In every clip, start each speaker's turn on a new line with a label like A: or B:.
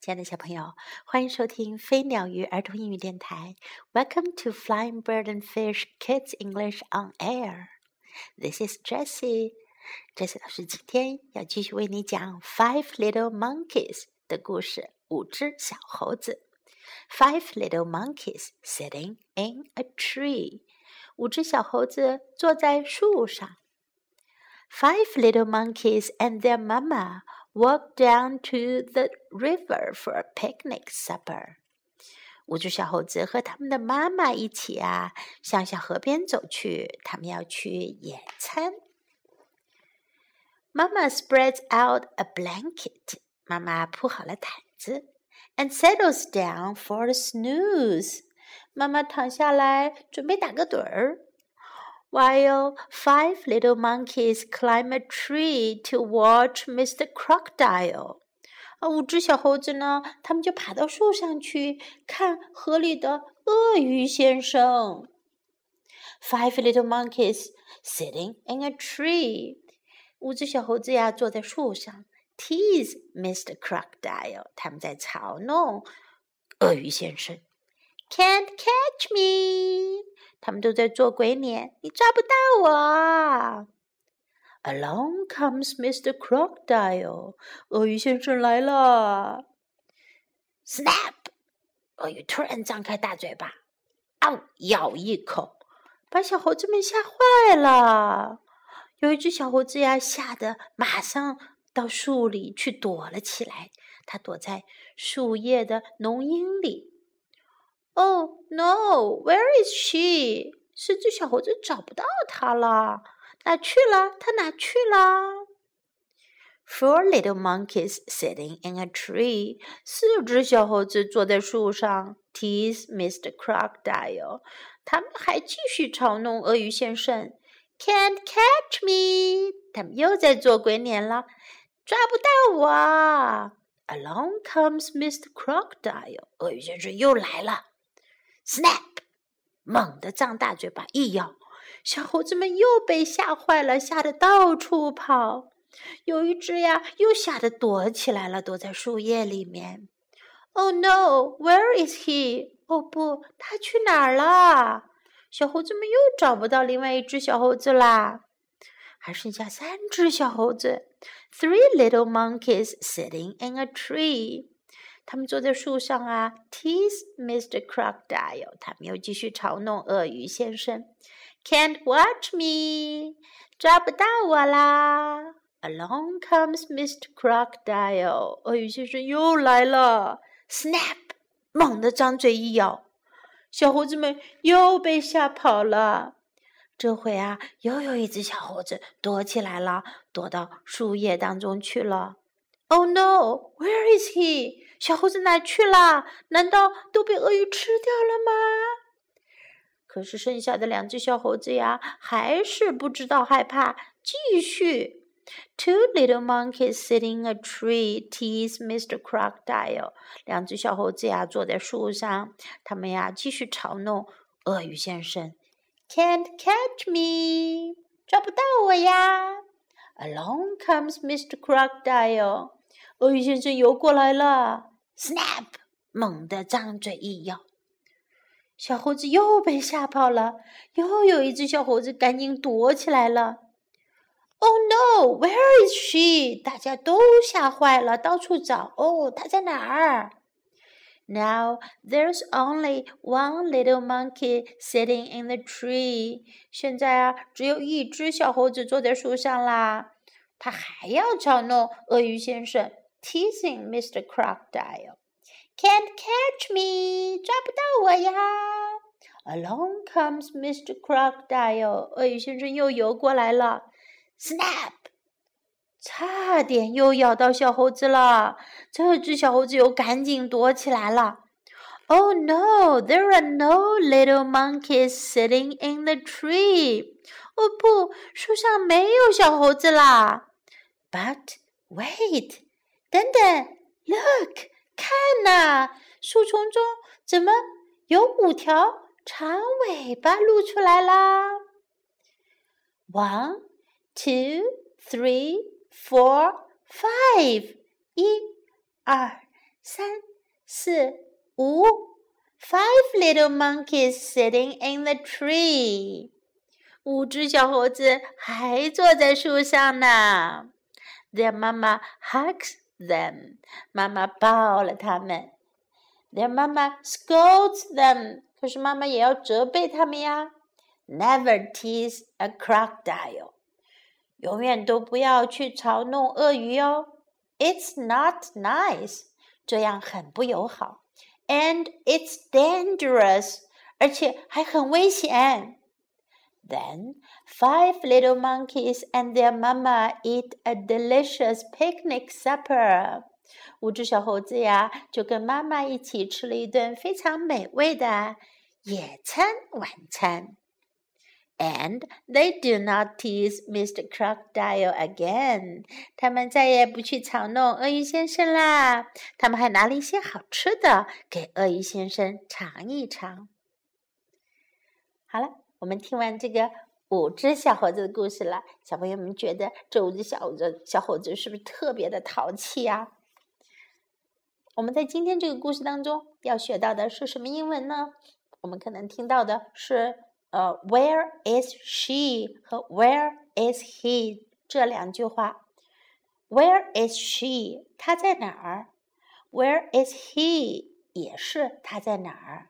A: 亲爱的小朋友，欢迎收听飞鸟鱼儿童英语电台。Welcome to Flying Bird and Fish Kids English on Air. This is Jessie. Jessie 老师今天要继续为你讲《Five Little Monkeys》的故事。五只小猴子。Five little monkeys sitting in a tree. 五只小猴子坐在树上。Five little monkeys and their mama walk down to the river for a picnic supper. 五只小猴子和他们的妈妈一起啊，向小河边走去。他们要去野餐。Mama spreads out a blanket. 妈妈铺好了毯子，and settles down for a snooze. 妈妈躺下来准备打个盹儿。While five little monkeys climb a tree to watch Mr. Crocodile. 啊，五只小猴子呢，他们就爬到树上去看河里的鳄鱼先生。Five little monkeys sitting in a tree. 五只小猴子呀，坐在树上，tease Mr. Crocodile. 他们在嘲弄鳄鱼先生。Can't catch me. 他们都在做鬼脸，你抓不到我。Along comes Mr. Crocodile，鳄鱼先生来了。Snap！鳄鱼突然张开大嘴巴，嗷，咬一口，把小猴子们吓坏了。有一只小猴子呀，吓得马上到树里去躲了起来。它躲在树叶的浓荫里。Oh no! Where is she? 四只小猴子找不到它了，哪去了？它哪去了？Four little monkeys sitting in a tree. 四只小猴子坐在树上，tease Mr. Crocodile. 他们还继续嘲弄鳄鱼先生。Can't catch me. 他们又在做鬼脸了，抓不到我。Along comes Mr. Crocodile. 鳄鱼先生又来了。Snap！猛地张大嘴巴一咬，小猴子们又被吓坏了，吓得到处跑。有一只呀，又吓得躲起来了，躲在树叶里面。Oh no！Where is he？哦不，他去哪儿了？小猴子们又找不到另外一只小猴子啦，还剩下三只小猴子。Three little monkeys sitting in a tree. 他们坐在树上啊，tease Mr. Crocodile。他们又继续嘲弄鳄鱼先生。Can't watch me，抓不到我啦。Along comes Mr. Crocodile，鳄鱼先生又来了。Snap，猛地张嘴一咬，小猴子们又被吓跑了。这回啊，又有一只小猴子躲起来了，躲到树叶当中去了。Oh no，Where is he？小猴子哪去了？难道都被鳄鱼吃掉了吗？可是剩下的两只小猴子呀，还是不知道害怕，继续。Two little monkeys sitting a tree tease Mr. Crocodile。两只小猴子呀，坐在树上，他们呀继续嘲弄鳄鱼先生。Can't catch me，抓不到我呀。Along comes Mr. Crocodile。鳄鱼先生游过来了。Snap！猛地张嘴一咬，小猴子又被吓跑了。又有一只小猴子赶紧躲起来了。Oh no！Where is she？大家都吓坏了，到处找。哦，它在哪儿？Now there's only one little monkey sitting in the tree。现在啊，只有一只小猴子坐在树上啦。它还要嘲弄鳄鱼先生。Teasing Mr. Crocodile. Can't catch me，抓不到我呀！Along comes Mr. Crocodile，鳄鱼先生又游过来了。Snap，差点又咬到小猴子了。这只小猴子又赶紧躲起来了。Oh no, there are no little monkeys sitting in the tree. 哦不，树上没有小猴子啦。But wait. 等等，Look，看呐，树丛中怎么有五条长尾巴露出来啦？One, two, three, four, five，一、二、三、四、五。Five little monkeys sitting in the tree. 五只小猴子还坐在树上呢。Their mama hugs them. 妈妈抱了他们。Their mama scolds them. 可是妈妈也要责备他们呀。Never tease a crocodile. 永远都不要去嘲弄鳄鱼哦。It's not nice. 这样很不友好。And it's dangerous. 而且还很危险。Then five little monkeys and their mama eat a delicious picnic supper. 五只小猴子呀，就跟妈妈一起吃了一顿非常美味的野餐晚餐。And they do not tease Mr. Crocodile again. 他们再也不去嘲弄鳄鱼先生啦。他们还拿了一些好吃的给鳄鱼先生尝一尝。好了。我们听完这个五只小猴子的故事了，小朋友们觉得这五只小猴子小猴子是不是特别的淘气呀？我们在今天这个故事当中要学到的是什么英文呢？我们可能听到的是呃，Where is she 和 Where is he 这两句话。Where is she？她在哪儿？Where is he？也是她在哪儿？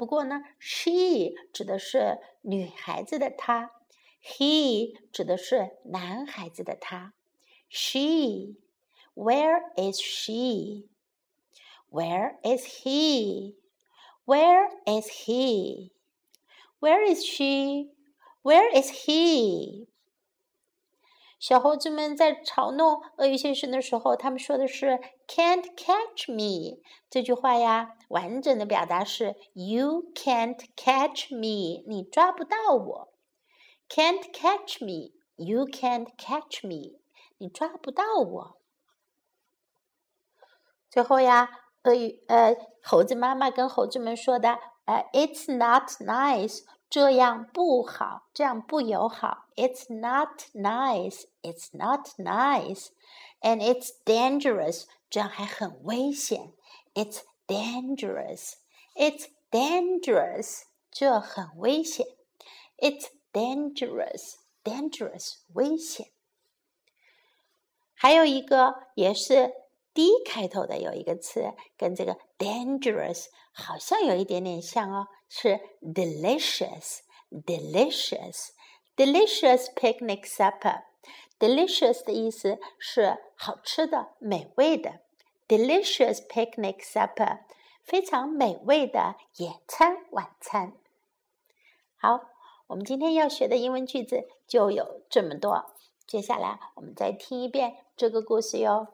A: 不过呢，she 指的是女孩子的她，he 指的是男孩子的他。She，where is she？Where is he？Where is he？Where is she？Where is he？ 小猴子们在嘲弄鳄鱼先生的时候，他们说的是 "Can't catch me" 这句话呀。完整的表达是 "You can't catch me"，你抓不到我。Can't catch me, you can't catch me，你抓不到我。最后呀，鳄鱼呃，猴子妈妈跟猴子们说的，呃，It's not nice。这样不好，这样不友好。It's not nice. It's not nice, and it's dangerous. 这样还很危险。It's dangerous. It's dangerous. 这很危险。It's dangerous. Dangerous，危险。还有一个也是 D 开头的，有一个词跟这个 dangerous 好像有一点点像哦。是 delicious, delicious, delicious picnic supper. delicious 的意思是好吃的、美味的。delicious picnic supper，非常美味的野餐晚餐。好，我们今天要学的英文句子就有这么多。接下来我们再听一遍这个故事哟。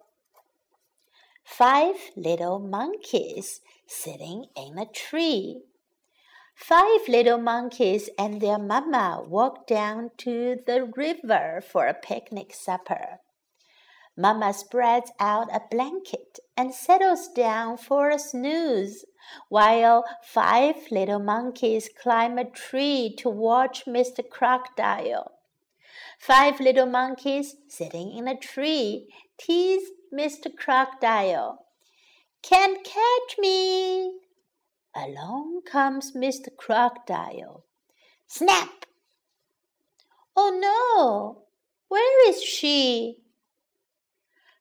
A: Five little monkeys sitting in a tree. Five little monkeys and their mamma walked down to the river for a picnic supper. Mamma spreads out a blanket and settles down for a snooze, while five little monkeys climb a tree to watch Mr. Crocodile. Five little monkeys sitting in a tree tease Mr. Crocodile. Can't catch me, Along comes Mr. Crocodile. Snap! Oh no! Where is she?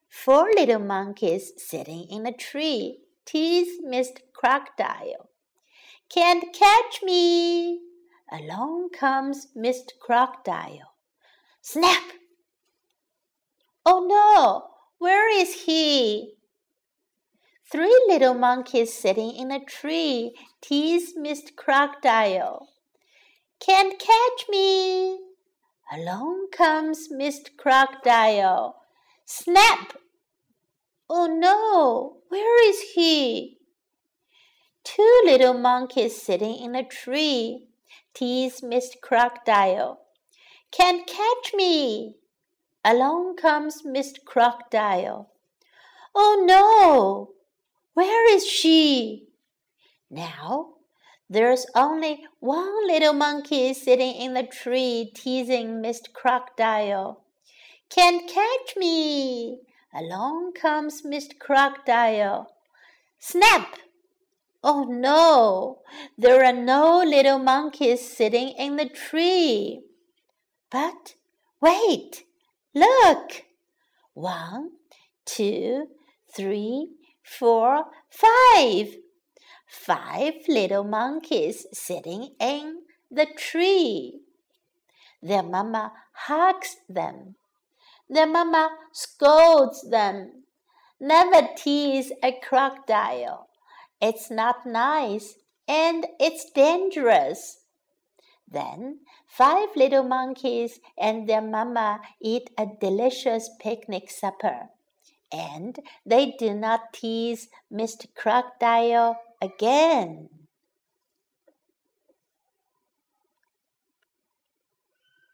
A: Four little monkeys sitting in a tree tease Mr. Crocodile. Can't catch me! Along comes Mr. Crocodile. Snap! Oh no! Where is he? Three little monkeys sitting in a tree tease Mr. Crocodile. Can't catch me! Along comes Mr. Crocodile. Snap! Oh no! Where is he? Two little monkeys sitting in a tree tease Mr. Crocodile. Can't catch me! Along comes Mr. Crocodile. Oh no! Where is she? Now, there's only one little monkey sitting in the tree teasing Mr. Crocodile. Can't catch me! Along comes Mr. Crocodile. Snap! Oh no, there are no little monkeys sitting in the tree. But wait, look! One, two, three, four, five. Five little monkeys sitting in the tree. Their mama hugs them. Their mama scolds them. Never tease a crocodile. It's not nice and it's dangerous. Then five little monkeys and their mama eat a delicious picnic supper. And they do not tease Mr. Crocodile again.